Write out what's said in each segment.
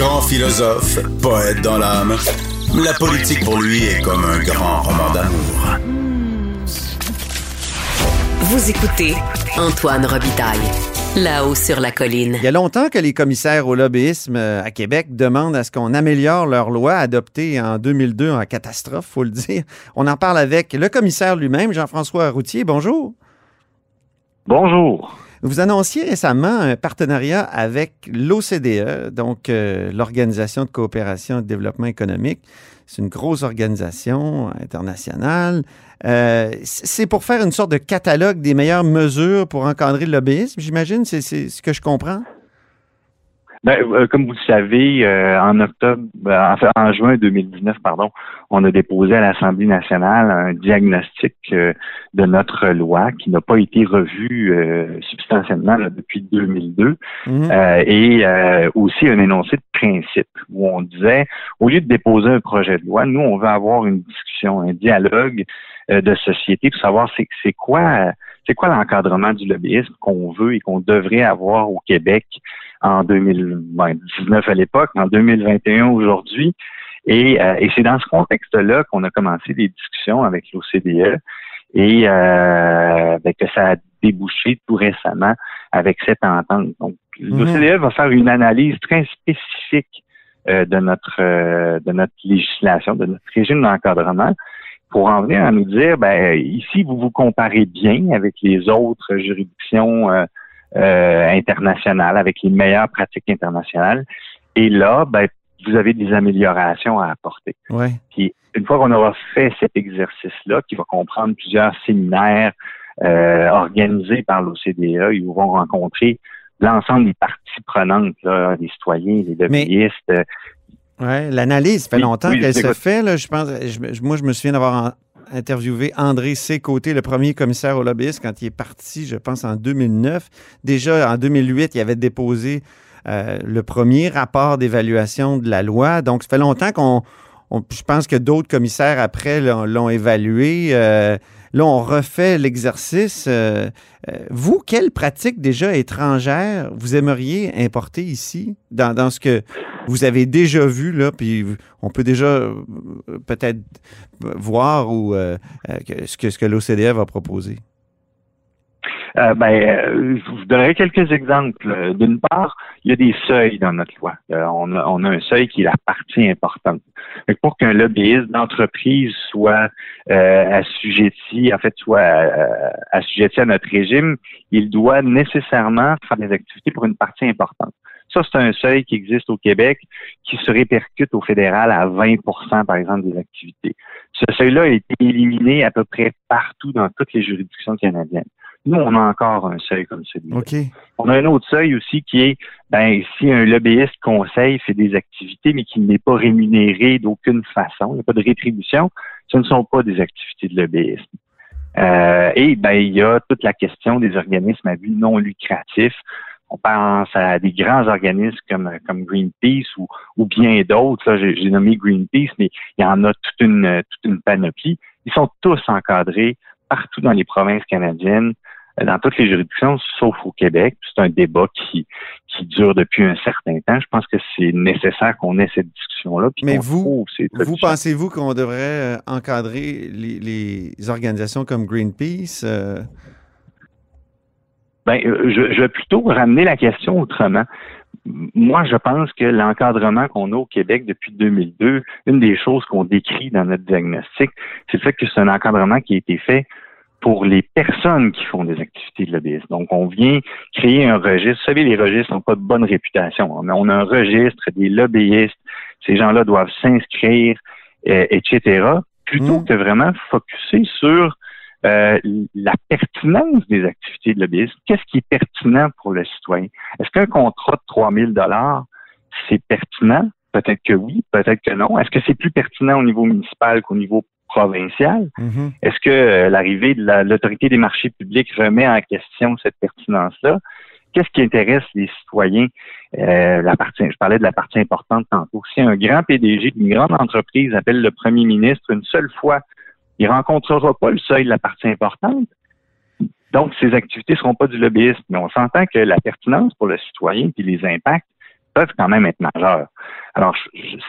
Grand philosophe, poète dans l'âme, la politique pour lui est comme un grand roman d'amour. Vous écoutez Antoine Robitaille. Là-haut sur la colline. Il y a longtemps que les commissaires au lobbyisme euh, à Québec demandent à ce qu'on améliore leur loi adoptée en 2002 en catastrophe, faut le dire. On en parle avec le commissaire lui-même, Jean-François Routier. Bonjour. Bonjour. Vous annonciez récemment un partenariat avec l'OCDE, donc euh, l'Organisation de coopération et de développement économique. C'est une grosse organisation internationale. Euh, c'est pour faire une sorte de catalogue des meilleures mesures pour encadrer le lobbyisme, j'imagine? C'est ce que je comprends? Ben, euh, comme vous le savez, euh, en octobre, ben, en juin 2019, pardon, on a déposé à l'Assemblée nationale un diagnostic euh, de notre loi qui n'a pas été revu substantiellement depuis 2002 mhm. et aussi un énoncé de principe où on disait, au lieu de déposer un projet de loi, nous, on veut avoir une discussion, un dialogue de société pour savoir c'est quoi c'est quoi l'encadrement du lobbyisme qu'on veut et qu'on devrait avoir au Québec en 2019 à l'époque, en 2021 aujourd'hui. Et, euh, et c'est dans ce contexte-là qu'on a commencé des discussions avec l'OCDE et euh, ben, que ça a débouché tout récemment avec cette entente. Donc, mhm. l'OCDE va faire une analyse très spécifique euh, de notre euh, de notre législation, de notre régime d'encadrement, pour en venir à nous dire, ben ici vous vous comparez bien avec les autres juridictions euh, internationales, avec les meilleures pratiques internationales. Et là, ben, vous avez des améliorations à apporter. Ouais. Puis une fois qu'on aura fait cet exercice-là, qui va comprendre plusieurs séminaires euh, organisés par l'OCDE, ils vont rencontrer l'ensemble des parties prenantes, là, les citoyens, les lobbyistes. Mais... Ouais, l'analyse fait longtemps qu'elle se fait. Là, je pense, moi, je me souviens d'avoir interviewé André Sécôté, le premier commissaire au lobbyiste, quand il est parti, je pense, en 2009. Déjà, en 2008, il avait déposé euh, le premier rapport d'évaluation de la loi. Donc, ça fait longtemps qu'on... je pense que d'autres commissaires, après, l'ont évalué. Euh, là, on refait l'exercice. Euh, vous, quelle pratique déjà étrangère vous aimeriez importer ici, dans, dans ce que vous avez déjà vu, là, puis on peut déjà euh, peut-être voir ou, euh, euh, ce que, ce que l'OCDE va proposer? Ben, je vous donnerai quelques exemples. D'une part, il y a des seuils dans notre loi. on, a, un seuil qui est la partie importante. pour qu'un lobbyiste d'entreprise soit assujetti, en fait, soit assujetti à notre régime, il doit nécessairement faire des activités pour une partie importante. Ça, c'est un seuil qui existe au Québec qui se répercute au fédéral à 20% par exemple, des activités. Ce seuil-là a été éliminé à peu près partout dans toutes les juridictions canadiennes. Nous, on a encore un seuil comme celui-là. On a un autre seuil aussi qui est, ben, si un lobbyiste conseil fait des activités, mais qui n'est pas rémunéré d'aucune façon, il n'y a pas de rétribution, ce ne sont pas des activités de lobbyisme. Euh, et ben, il y a toute la question des organismes à but non lucratif on pense à des grands organismes comme, comme Greenpeace ou, ou bien d'autres. J'ai nommé Greenpeace, mais il y en a toute une, toute une panoplie. Ils sont tous encadrés partout dans les provinces canadiennes, dans toutes les juridictions, sauf au Québec. C'est un débat qui, qui dure depuis un certain temps. Je pense que c'est nécessaire qu'on ait cette discussion-là. Mais vous, vous pensez-vous qu'on devrait euh, encadrer les, les, organisations comme Greenpeace? Euh, ben, euh, je, je vais plutôt ramener la question autrement. Moi, je pense que l'encadrement qu'on a au Québec depuis 2002, une des choses qu'on décrit dans notre diagnostic, c'est le fait que c'est un encadrement qui a été fait pour les personnes qui font des activités de lobbyisme. Donc, on vient créer un registre. Vous savez, les registres n'ont pas de bonne réputation. On a un registre des lobbyistes. Ces gens-là doivent s'inscrire, euh, etc. Plutôt mmh. que vraiment focuser sur euh, la pertinence des activités de lobbyisme. Qu'est-ce qui est pertinent pour le citoyen? Est-ce qu'un contrat de 3 000 dollars c'est pertinent? Peut-être que oui, peut-être que non. Est-ce que c'est plus pertinent au niveau municipal qu'au niveau provincial? Mm-hmm. Est-ce que euh, l'arrivée de l'autorité des marchés publics remet en question cette pertinence-là? Qu'est-ce qui intéresse les citoyens? Euh, la partie, je parlais de la partie importante tantôt. Si un grand PDG d'une grande entreprise appelle le premier ministre une seule fois, il rencontrera pas le seuil de la partie importante. Donc, ces activités ne seront pas du lobbyisme. Mais on s'entend que la pertinence pour le citoyen et les impacts peuvent quand même être majeurs. Alors,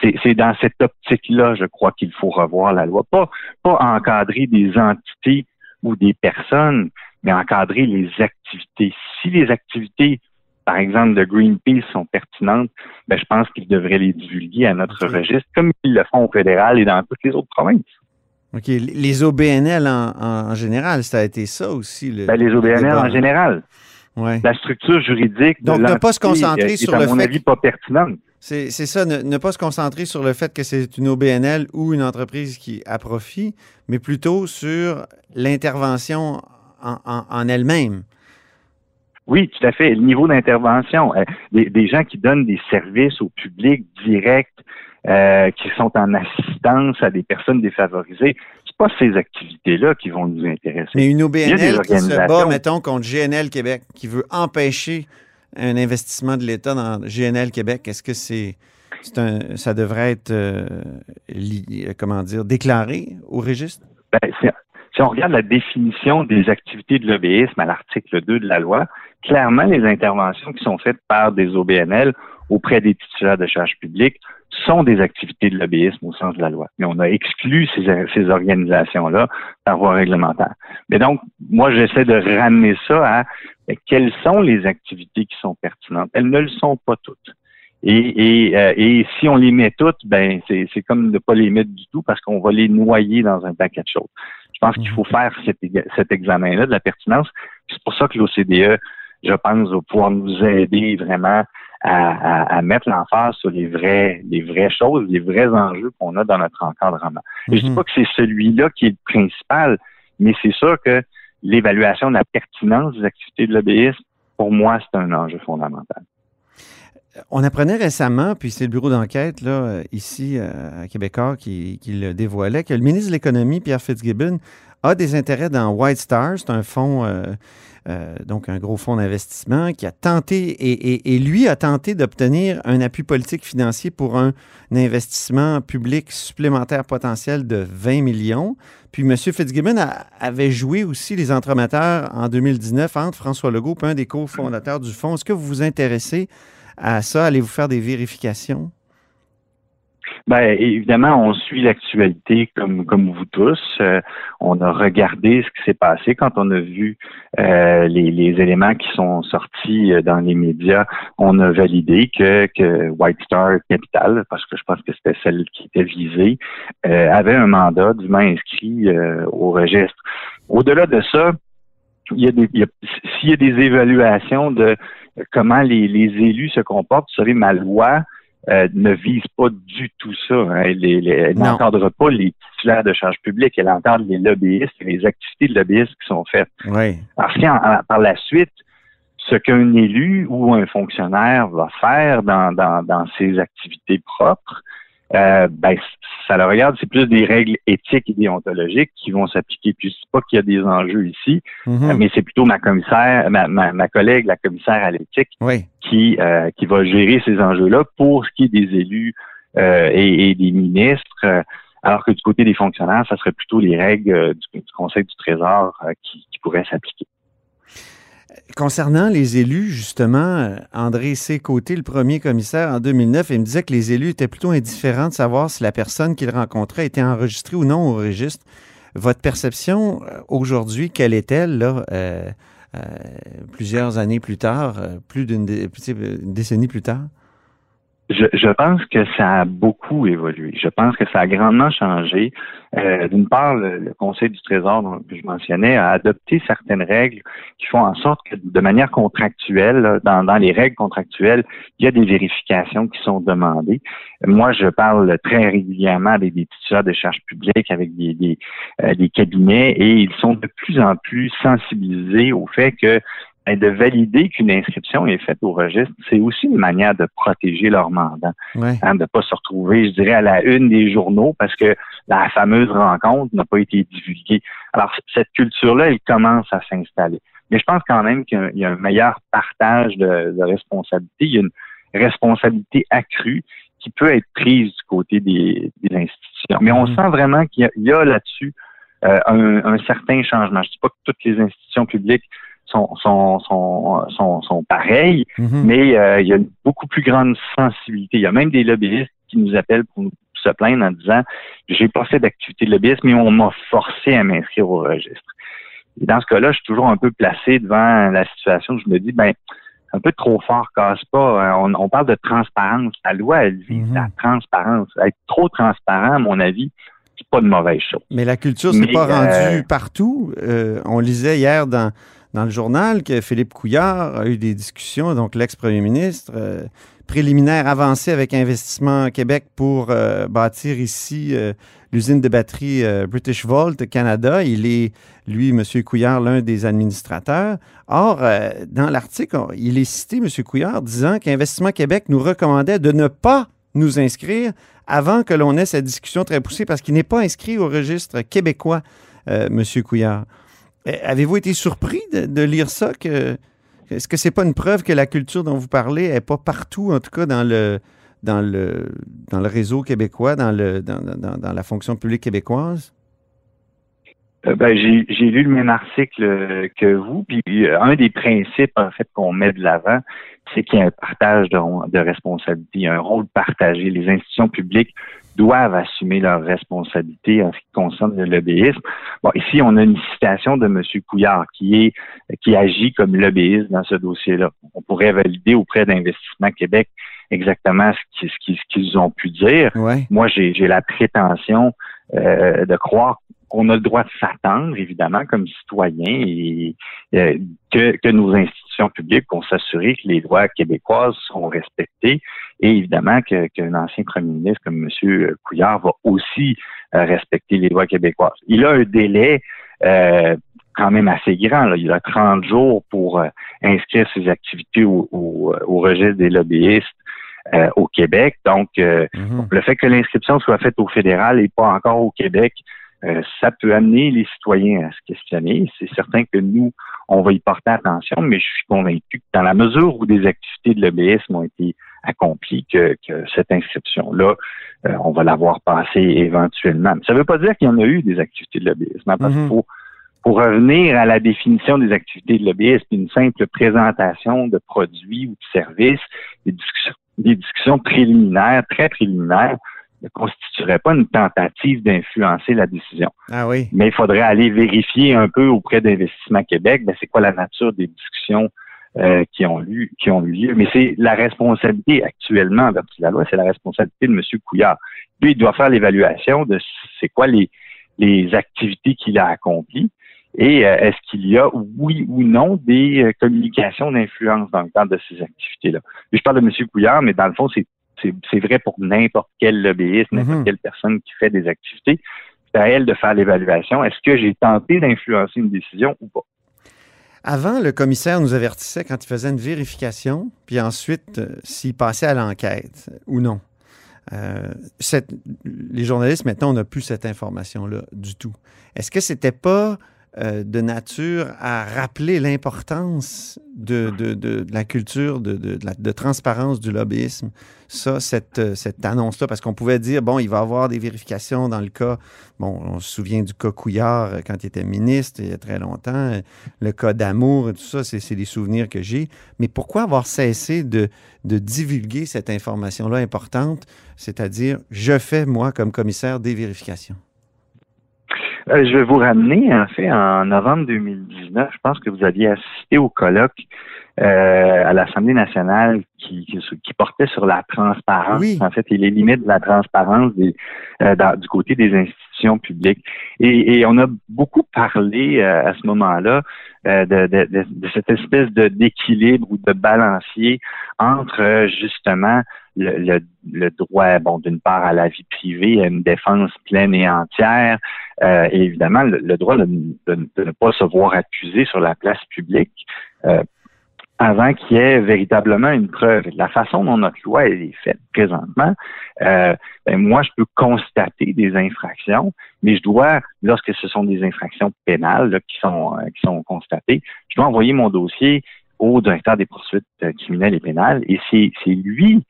c'est dans cette optique-là, je crois qu'il faut revoir la loi. Pas, pas encadrer des entités ou des personnes, mais encadrer les activités. Si les activités, par exemple, de Greenpeace sont pertinentes, ben, je pense qu'ils devraient les divulguer à notre registre, comme ils le font au fédéral et dans toutes les autres provinces. OK. Les OBNL en, général, ça a été ça aussi. Le, ben, les OBNL en général. Ouais. La structure juridique. Donc, ne pas se concentrer sur le à mon Avis, pas pertinente. C'est ça, ne, pas se concentrer sur le fait que c'est une OBNL ou une entreprise qui a profit, mais plutôt sur l'intervention en, elle-même. Oui, tout à fait. Le niveau d'intervention, euh, des, gens qui donnent des services au public direct, euh, qui sont en assistance à des personnes défavorisées, c'est pas ces activités-là qui vont nous intéresser. Mais une OBNL qui se bat, mettons, contre GNL Québec, qui veut empêcher un investissement de l'État dans GNL Québec, est-ce que c'est, ça devrait être, euh, comment dire, déclaré au registre? Ben, si on regarde la définition des activités de lobbyisme à l'article 2 de la loi, clairement, les interventions qui sont faites par des OBNL auprès des titulaires de charges publiques sont des activités de lobbyisme au sens de la loi. Mais on a exclu ces, organisations-là par voie réglementaire. Mais donc, moi, j'essaie de ramener ça à ben, quelles sont les activités qui sont pertinentes? Elles ne le sont pas toutes. Et, euh, si on les met toutes, ben c'est comme ne pas les mettre du tout parce qu'on va les noyer dans un paquet de choses. Je pense qu'il faut faire cet examen-là de la pertinence. C'est pour ça que l'OCDE, je pense, va pouvoir nous aider vraiment à, à, mettre l'emphase sur les vraies, les vraies choses, les vrais enjeux qu'on a dans notre encadrement. Et je dis mhm. pas que c'est celui-là qui est le principal, mais c'est sûr que l'évaluation de la pertinence des activités de l'obéisme, pour moi, c'est un enjeu fondamental. On apprenait récemment, puis c'est le bureau d'enquête là ici euh, à Québécois qui, qui, le dévoilait, que le ministre de l'Économie, Pierre Fitzgibbon, a des intérêts dans White Star. C'est un fonds, euh, euh, donc un gros fonds d'investissement qui a tenté, et, lui a tenté d'obtenir un appui politique financier pour un, investissement public supplémentaire potentiel de 20 millions. Puis M. Fitzgibbon avait joué aussi les entremetteurs en 2019 entre François Legault un des cofondateurs du fonds. Est-ce que vous vous intéressez à ça? Allez-vous faire des vérifications? Ben évidemment, on suit l'actualité comme vous tous. Euh, on a regardé ce qui s'est passé quand on a vu euh, les, éléments qui sont sortis euh, dans les médias. On a validé que, que White Star Capital, parce que je pense que c'était celle qui était visée, avait un mandat dûment inscrit au registre. Au-delà de ça, il y a des, s'il y a des évaluations de comment les, les élus se comportent, vous savez, ma loi euh, ne vise pas du tout ça. Hein. Elle, n'encadre pas les titulaires de charges publiques, elle encadre les lobbyistes et les activités de lobbyistes qui sont faites. Oui. Parce que par la suite, ce qu'un élu ou un fonctionnaire va faire dans, dans, dans ses activités propres, euh, ben, ça le regarde, c'est plus des règles éthiques et déontologiques qui vont s'appliquer. Puis c'est pas qu'il y a des enjeux ici, mhm. mais c'est plutôt ma commissaire, ma, ma, collègue, la commissaire à l'éthique, qui, euh, qui va gérer ces enjeux-là pour ce qui est des élus euh, et, des ministres. alors que du côté des fonctionnaires, ça serait plutôt les règles du, Conseil du Trésor qui, qui pourraient s'appliquer. Concernant les élus, justement, euh, André C. Côté, le premier commissaire en 2009, il me disait que les élus étaient plutôt indifférents de savoir si la personne qu'il rencontrait était enregistrée ou non au registre. Votre perception euh, aujourd'hui, quelle est-elle, là, euh, plusieurs années plus tard, plus d'une décennie plus tard? Je, je, pense que ça a beaucoup évolué. Je pense que ça a grandement changé. Euh, D'une part, le, Conseil du Trésor que je mentionnais a adopté certaines règles qui font en sorte que de manière contractuelle, dans, dans les règles contractuelles, il y a des vérifications qui sont demandées. Moi, je parle très régulièrement avec des titulaires de charges publiques, avec des, des, euh, des cabinets, et ils sont de plus en plus sensibilisés au fait que ben, de valider qu'une inscription est faite au registre, c'est aussi une manière de protéger leur mandat, hein, de ne pas se retrouver, je dirais, à la une des journaux parce que la fameuse rencontre n'a pas été divulguée. Alors, cette culture-là, elle commence à s'installer. Mais je pense quand même qu'il y a un meilleur partage de, de responsabilité. Il y a une responsabilité accrue qui peut être prise du côté des, institutions. Mais on mhm. sent vraiment qu'il y a, là-dessus euh, un, certain changement. Je ne dis pas que toutes les institutions publiques sont, sont, sont, sont, pareilles, mhm. mais euh, il y a une beaucoup plus grande sensibilité. Il y a même des lobbyistes qui nous appellent pour nous se plaindre en disant j'ai pas fait d'activité de lobbyisme, mais on m'a forcé à m'inscrire au registre. Et dans ce cas-là, je suis toujours un peu placé devant la situation où je me dis, ben, un peu trop fort casse pas. Euh, on, parle de transparence. La loi, elle vise mhm. la transparence. Être trop transparent, à mon avis, c'est pas de mauvaise chose. Mais la culture s'est pas rendue euh, partout. Euh, on lisait hier dans, dans le journal que Philippe Couillard a eu des discussions, donc l'ex-premier ministre, préliminaire avancé avec Investissement Québec pour bâtir ici l'usine de batterie euh, British Volt Canada. Il est, lui, M. Couillard, l'un des administrateurs. Or, euh, dans l'article, il est cité, M. Couillard, disant qu'Investissement Québec nous recommandait de ne pas nous inscrire avant que l'on ait cette discussion très poussée parce qu'il n'est pas inscrit au registre québécois, euh, M. Couillard. Avez-vous été surpris de, lire ça? Est-ce que c'est pas une preuve que la culture dont vous parlez n'est pas partout, en tout cas dans le, dans le, dans le réseau québécois, dans, le, dans, dans, la fonction publique québécoise? Euh, ben, j'ai lu le même article que vous, puis euh, un des principes en fait qu'on met de l'avant, c'est qu'il y a un partage de, de responsabilités, un rôle partagé. Les institutions publiques doivent assumer leurs responsabilités en ce qui concerne le lobbyisme. Bon, ici, on a une citation de M. Couillard qui est qui agit comme lobbyiste dans ce dossier-là. On pourrait valider auprès d'Investissement Québec exactement ce qu'ils ont pu dire. Moi, j'ai la prétention euh, de croire qu'on a le droit de s'attendre, évidemment, comme citoyen, et euh, que, que, nos institutions publiques vont s'assurer que les lois québécoises sont respectées, et évidemment qu'un ancien premier ministre comme M. Couillard va aussi euh, respecter les lois québécoises. Il a un délai quand même assez grand. Là. Il a 30 jours pour inscrire ses activités au, au registre des lobbyistes euh, au Québec. Donc, euh, mhm. le fait que l'inscription soit faite au fédéral et pas encore au Québec, euh, ça peut amener les citoyens à se questionner. C'est certain que nous, on va y porter attention, mais je suis convaincu que dans la mesure où des activités de l'EBS ont été accomplies, que, cette inscription-là, on va l'avoir passée éventuellement. ça ne veut pas dire qu'il y en a eu des activités de lobbyisme, hein, parce qu'il mhm. faut pour revenir à la définition des activités de lobbyisme, une simple présentation de produits ou de services, des discussions, des discussions préliminaires, très préliminaires, ne constitueraient pas une tentative d'influencer la décision. Ah oui. Mais il faudrait aller vérifier un peu auprès d'Investissement Québec, ben, c'est quoi la nature des discussions euh, qui ont eu qui ont eu lieu. Mais c'est la responsabilité actuellement, en vertu de la loi, c'est la responsabilité de M. Couillard. Lui, il doit faire l'évaluation de c'est quoi les, les activités qu'il a accomplies. Et euh, est-ce qu'il y a, oui ou non, des euh, communications d'influence dans le cadre de ces activités-là? Je parle de M. Couillard, mais dans le fond, c'est c'est vrai pour n'importe quel lobbyiste, n'importe mhm. quelle personne qui fait des activités. C'est à elle de faire l'évaluation. Est-ce que j'ai tenté d'influencer une décision ou pas? Avant, le commissaire nous avertissait quand il faisait une vérification, puis ensuite euh, s'il passait à l'enquête ou non. les journalistes, maintenant, on n'a plus cette information-là du tout. Est-ce que c'était pas euh, de nature à rappeler l'importance de, de, la culture de, transparence du lobbyisme. Ça, cette, euh, cette annonce-là, parce qu'on pouvait dire, bon, il va y avoir des vérifications dans le cas, bon, on se souvient du cas Couillard euh, quand il était ministre il y a très longtemps, le cas d'amour et tout ça, c'est des souvenirs que j'ai. Mais pourquoi avoir cessé de divulguer cette information-là importante, c'est-à-dire, je fais, moi, comme commissaire, des vérifications? Euh, je vais vous ramener, en fait, en novembre 2019, je pense que vous aviez assisté au colloque euh, à l'Assemblée nationale qui, qui, portait sur la transparence, en fait, et les limites de la transparence des, euh, du côté des institutions publiques. Et, et on a beaucoup parlé euh, à ce moment-là de, de, de, cette espèce de d'équilibre ou de balancier entre justement le, le, droit, bon, d'une part à la vie privée, à une défense pleine et entière, et évidemment le, droit de, ne pas se voir accusé sur la place publique avant qu'il y ait véritablement une preuve. La façon dont notre loi est faite présentement, euh, ben, moi, je peux constater des infractions, mais je dois, lorsque ce sont des infractions pénales qui sont euh, qui sont constatées, je dois envoyer mon dossier au directeur des poursuites euh, criminelles et pénales, et c'est lui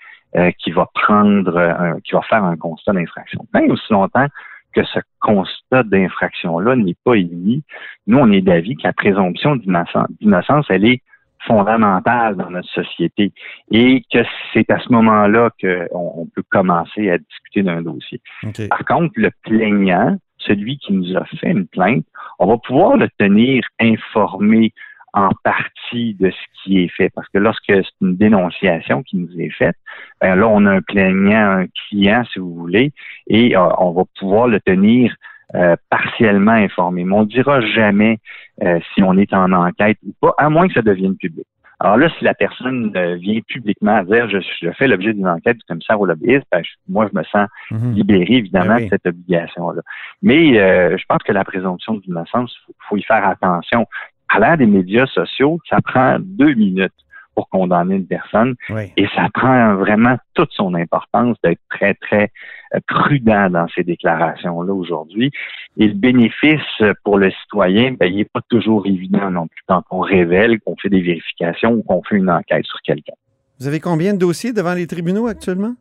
qui va prendre, qui va faire un constat d'infraction. Tant aussi longtemps que ce constat d'infraction-là n'est pas émis, nous, on est d'avis que la présomption d'innocence, elle est fondamentale dans notre société et que c'est à ce moment-là qu'on peut commencer à discuter d'un dossier. Par contre, le plaignant, celui qui nous a fait une plainte, on va pouvoir le tenir informé en partie de ce qui est fait. Parce que lorsque c'est une dénonciation qui nous est faite, ben là, on a un plaignant, un client, si vous voulez, et euh, on va pouvoir le tenir euh, partiellement informé. Mais on ne dira jamais euh, si on est en enquête ou pas, à moins que ça devienne public. Alors là, si la personne euh, vient publiquement dire je, je fais l'objet d'une enquête du commissaire au lobbyiste, ben, moi, je me sens mhm. libéré, évidemment, ben de cette obligation-là. Mais je pense que la présomption d'innocence, il faut, faut y faire attention. À l'ère des médias sociaux, ça prend deux minutes pour condamner une personne. Et ça prend vraiment toute son importance d'être très, très euh, prudent dans ces déclarations-là aujourd'hui. Et le bénéfice pour le citoyen, ben, il n'est pas toujours évident non plus quand on révèle, qu'on fait des vérifications ou qu'on fait une enquête sur quelqu'un. Vous avez combien de dossiers devant les tribunaux actuellement?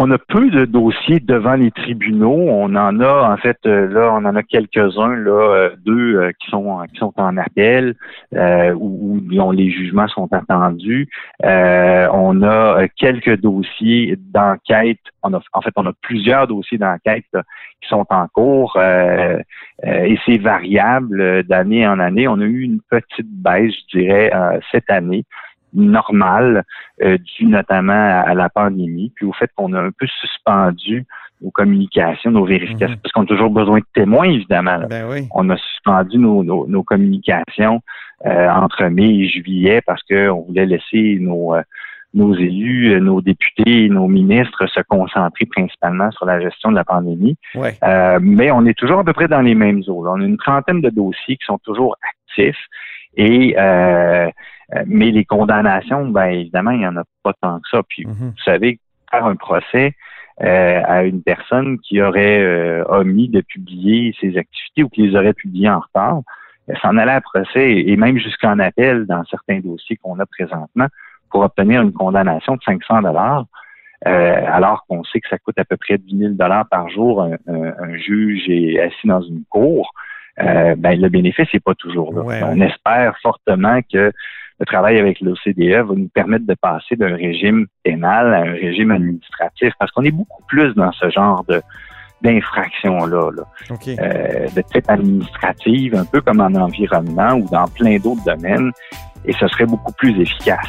On a peu de dossiers devant les tribunaux. On en a, en fait, euh, là, on en a quelques-uns, là, euh, deux euh, qui sont qui sont en appel, où, dont les jugements sont attendus. on a quelques dossiers d'enquête. En fait, on a plusieurs dossiers d'enquête qui sont en cours et c'est variable d'année en année. On a eu une petite baisse, je dirais, cette année normal, euh, dû notamment à, la pandémie, puis au fait qu'on a un peu suspendu nos communications, nos vérifications, mhm. parce qu'on a toujours besoin de témoins, évidemment. Ben on a suspendu nos, nos, communications euh, entre mai et juillet parce qu'on voulait laisser nos, euh, nos élus, euh, nos députés, nos ministres se concentrer principalement sur la gestion de la pandémie. mais on est toujours à peu près dans les mêmes eaux. On a une trentaine de dossiers qui sont toujours actifs et euh, euh, mais les condamnations, ben évidemment, il n'y en a pas tant que ça. Puis mhm. vous savez, faire un procès euh, à une personne qui aurait euh, omis de publier ses activités ou qui les aurait publiées en retard, s'en aller à procès et même jusqu'en appel dans certains dossiers qu'on a présentement pour obtenir une condamnation de 500 dollars. alors qu'on sait que ça coûte à peu près 10 000 dollars par jour un, un, juge est assis dans une cour, ben le bénéfice n'est pas toujours là. On espère fortement que le travail avec l'OCDE va nous permettre de passer d'un régime pénal à un régime administratif parce qu'on est beaucoup plus dans ce genre de d'infraction-là, là. Euh, de type administrative, un peu comme en environnement ou dans plein d'autres domaines, et ce serait beaucoup plus efficace.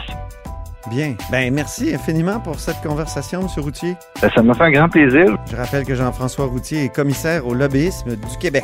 Bien. Ben, merci infiniment pour cette conversation, M. Routier. Ben, ça m'a fait un grand plaisir. Je rappelle que Jean-François Routier est commissaire au lobbyisme du Québec.